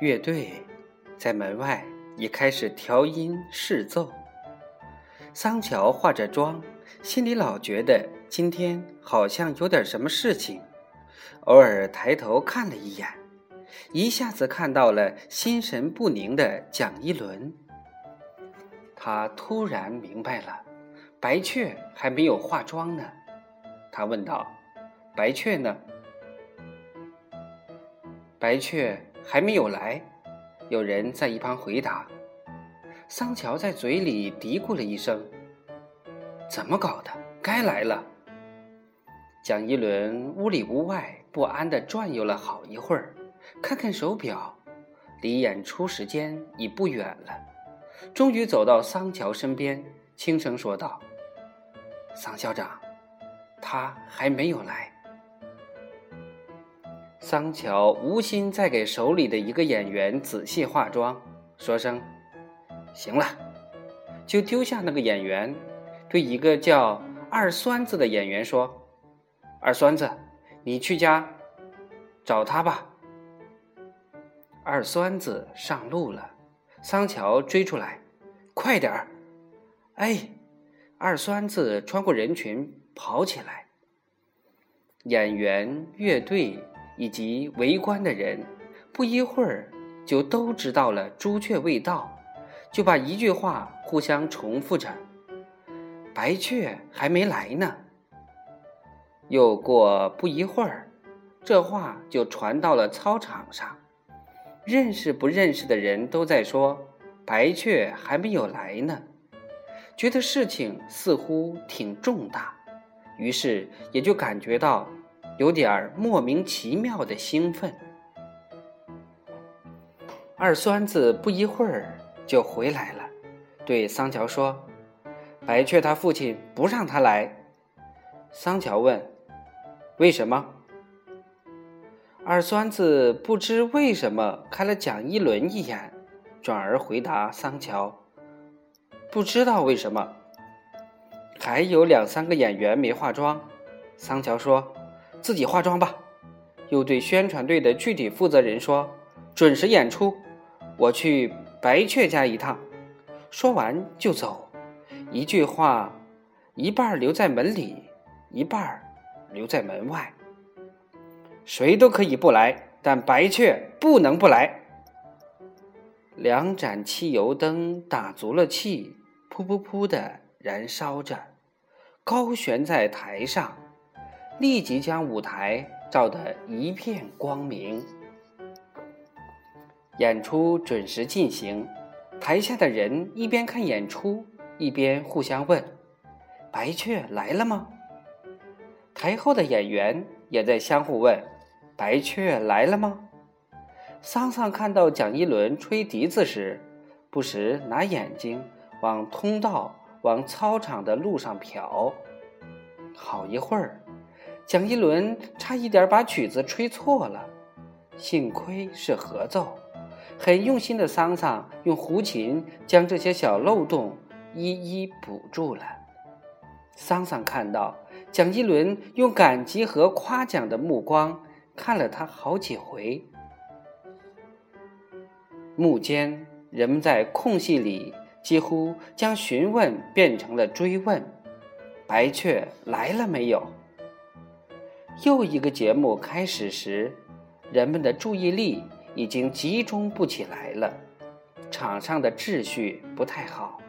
乐队在门外已开始调音试奏。桑乔化着妆，心里老觉得今天好像有点什么事情，偶尔抬头看了一眼，一下子看到了心神不宁的蒋一伦。他突然明白了，白雀还没有化妆呢。他问道：“白雀呢？”白雀还没有来。有人在一旁回答。桑乔在嘴里嘀咕了一声：“怎么搞的？该来了。”蒋一伦屋里屋外不安地转悠了好一会儿，看看手表，离演出时间已不远了，终于走到桑乔身边，轻声说道：“桑校长，他还没有来。”桑乔无心再给手里的一个演员仔细化妆，说声。行了，就丢下那个演员，对一个叫二栓子的演员说：“二栓子，你去家找他吧。”二栓子上路了，桑乔追出来：“快点儿！”哎，二栓子穿过人群跑起来。演员、乐队以及围观的人，不一会儿就都知道了朱雀未到。就把一句话互相重复着：“白雀还没来呢。”又过不一会儿，这话就传到了操场上，认识不认识的人都在说：“白雀还没有来呢。”觉得事情似乎挺重大，于是也就感觉到有点莫名其妙的兴奋。二栓子不一会儿。就回来了，对桑乔说：“白雀他父亲不让他来。”桑乔问：“为什么？”二栓子不知为什么看了蒋一轮一眼，转而回答桑乔：“不知道为什么。”还有两三个演员没化妆，桑乔说：“自己化妆吧。”又对宣传队的具体负责人说：“准时演出，我去。”白雀家一趟，说完就走，一句话，一半留在门里，一半留在门外。谁都可以不来，但白雀不能不来。两盏汽油灯打足了气，噗噗噗的燃烧着，高悬在台上，立即将舞台照得一片光明。演出准时进行，台下的人一边看演出，一边互相问：“白雀来了吗？”台后的演员也在相互问：“白雀来了吗？”桑桑看到蒋一伦吹笛子时，不时拿眼睛往通道、往操场的路上瞟。好一会儿，蒋一伦差一点把曲子吹错了，幸亏是合奏。很用心的桑桑用胡琴将这些小漏洞一一补住了。桑桑看到蒋一伦用感激和夸奖的目光看了他好几回。幕间，人们在空隙里几乎将询问变成了追问：“白雀来了没有？”又一个节目开始时，人们的注意力。已经集中不起来了，场上的秩序不太好。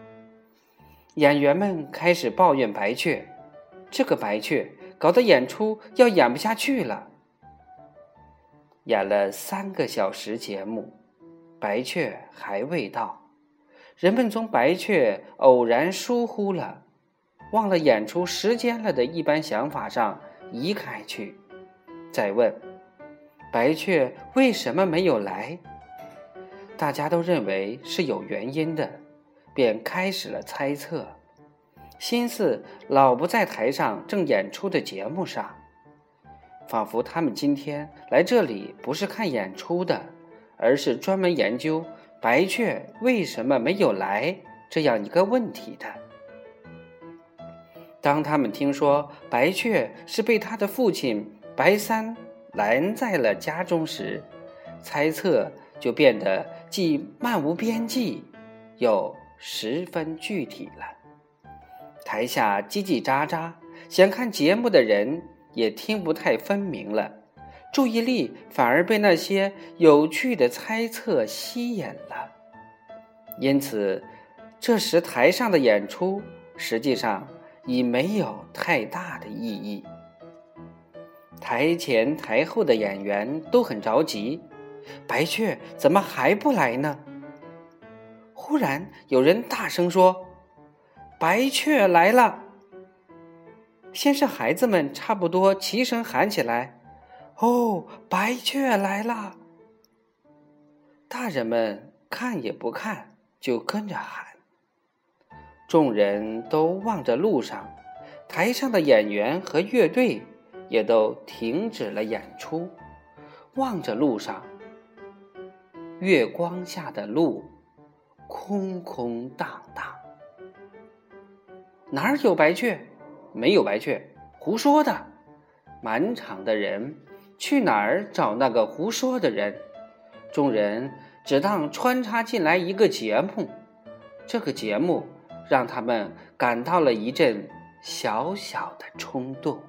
演员们开始抱怨白雀，这个白雀搞得演出要演不下去了。演了三个小时节目，白雀还未到，人们从白雀偶然疏忽了、忘了演出时间了的一般想法上移开去，再问。白雀为什么没有来？大家都认为是有原因的，便开始了猜测，心思老不在台上正演出的节目上，仿佛他们今天来这里不是看演出的，而是专门研究白雀为什么没有来这样一个问题的。当他们听说白雀是被他的父亲白三。拦在了家中时，猜测就变得既漫无边际，又十分具体了。台下叽叽喳喳，想看节目的人也听不太分明了，注意力反而被那些有趣的猜测吸引了。因此，这时台上的演出实际上已没有太大的意义。台前台后的演员都很着急，白雀怎么还不来呢？忽然有人大声说：“白雀来了！”先是孩子们差不多齐声喊起来：“哦，白雀来了！”大人们看也不看，就跟着喊。众人都望着路上，台上的演员和乐队。也都停止了演出，望着路上，月光下的路，空空荡荡。哪儿有白雀？没有白雀，胡说的！满场的人去哪儿找那个胡说的人？众人只当穿插进来一个节目，这个节目让他们感到了一阵小小的冲动。